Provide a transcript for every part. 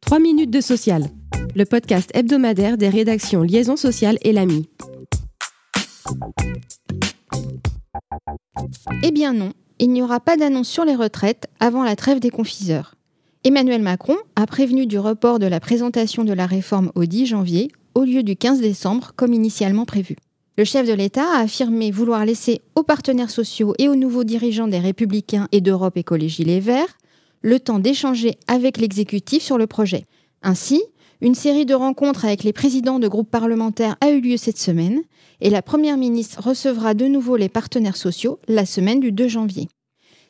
3 minutes de social, le podcast hebdomadaire des rédactions Liaison sociale et l'AMI. Eh bien non, il n'y aura pas d'annonce sur les retraites avant la trêve des confiseurs. Emmanuel Macron a prévenu du report de la présentation de la réforme au 10 janvier au lieu du 15 décembre comme initialement prévu. Le chef de l'État a affirmé vouloir laisser aux partenaires sociaux et aux nouveaux dirigeants des Républicains et d'Europe Écologie Les Verts le temps d'échanger avec l'exécutif sur le projet. Ainsi, une série de rencontres avec les présidents de groupes parlementaires a eu lieu cette semaine et la Première ministre recevra de nouveau les partenaires sociaux la semaine du 2 janvier.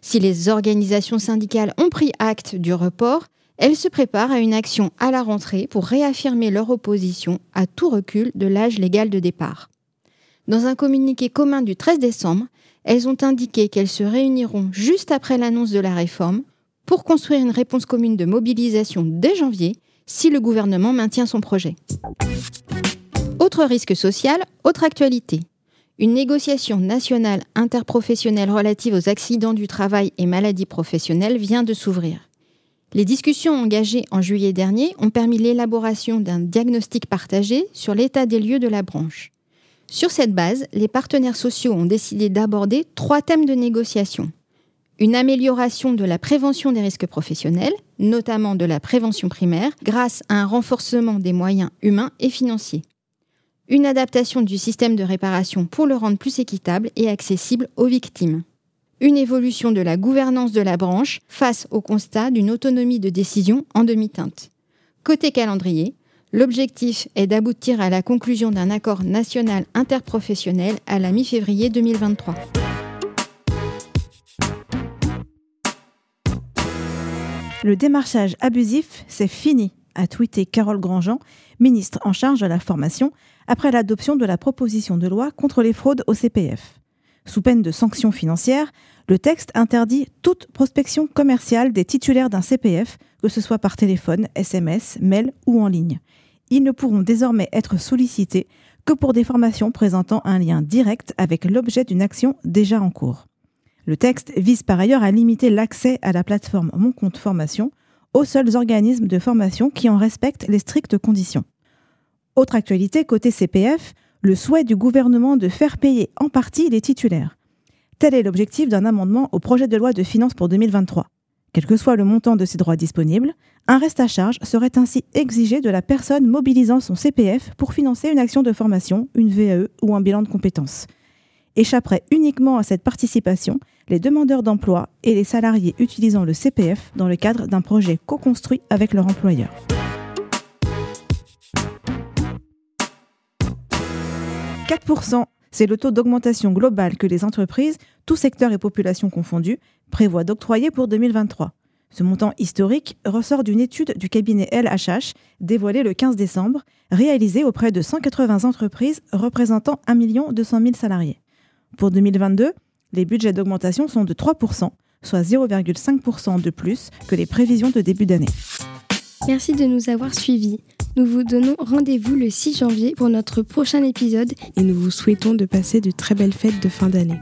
Si les organisations syndicales ont pris acte du report, elles se préparent à une action à la rentrée pour réaffirmer leur opposition à tout recul de l'âge légal de départ. Dans un communiqué commun du 13 décembre, elles ont indiqué qu'elles se réuniront juste après l'annonce de la réforme pour construire une réponse commune de mobilisation dès janvier si le gouvernement maintient son projet. Autre risque social, autre actualité. Une négociation nationale interprofessionnelle relative aux accidents du travail et maladies professionnelles vient de s'ouvrir. Les discussions engagées en juillet dernier ont permis l'élaboration d'un diagnostic partagé sur l'état des lieux de la branche. Sur cette base, les partenaires sociaux ont décidé d'aborder trois thèmes de négociation. Une amélioration de la prévention des risques professionnels, notamment de la prévention primaire, grâce à un renforcement des moyens humains et financiers une adaptation du système de réparation pour le rendre plus équitable et accessible aux victimes, une évolution de la gouvernance de la branche face au constat d'une autonomie de décision en demi-teinte. Côté calendrier, l'objectif est d'aboutir à la conclusion d'un accord national interprofessionnel à la mi-février 2023. Le démarchage abusif, c'est fini, a tweeté Carole Grandjean, ministre en charge de la formation, après l'adoption de la proposition de loi contre les fraudes au CPF. Sous peine de sanctions financières, le texte interdit toute prospection commerciale des titulaires d'un CPF, que ce soit par téléphone, SMS, mail ou en ligne. Ils ne pourront désormais être sollicités que pour des formations présentant un lien direct avec l'objet d'une action déjà en cours. Le texte vise par ailleurs à limiter l'accès à la plateforme Mon compte formation aux seuls organismes de formation qui en respectent les strictes conditions. Autre actualité, côté CPF, le souhait du gouvernement de faire payer en partie les titulaires. Tel est l'objectif d'un amendement au projet de loi de finances pour 2023. Quel que soit le montant de ces droits disponibles, un reste à charge serait ainsi exigé de la personne mobilisant son CPF pour financer une action de formation, une VAE ou un bilan de compétences. Échapperaient uniquement à cette participation les demandeurs d'emploi et les salariés utilisant le CPF dans le cadre d'un projet co-construit avec leur employeur. 4%, c'est le taux d'augmentation global que les entreprises, tous secteurs et populations confondus, prévoient d'octroyer pour 2023. Ce montant historique ressort d'une étude du cabinet LHH dévoilée le 15 décembre, réalisée auprès de 180 entreprises représentant 1 200 000 salariés. Pour 2022, les budgets d'augmentation sont de 3%, soit 0,5% de plus que les prévisions de début d'année. Merci de nous avoir suivis. Nous vous donnons rendez-vous le 6 janvier pour notre prochain épisode et nous vous souhaitons de passer de très belles fêtes de fin d'année.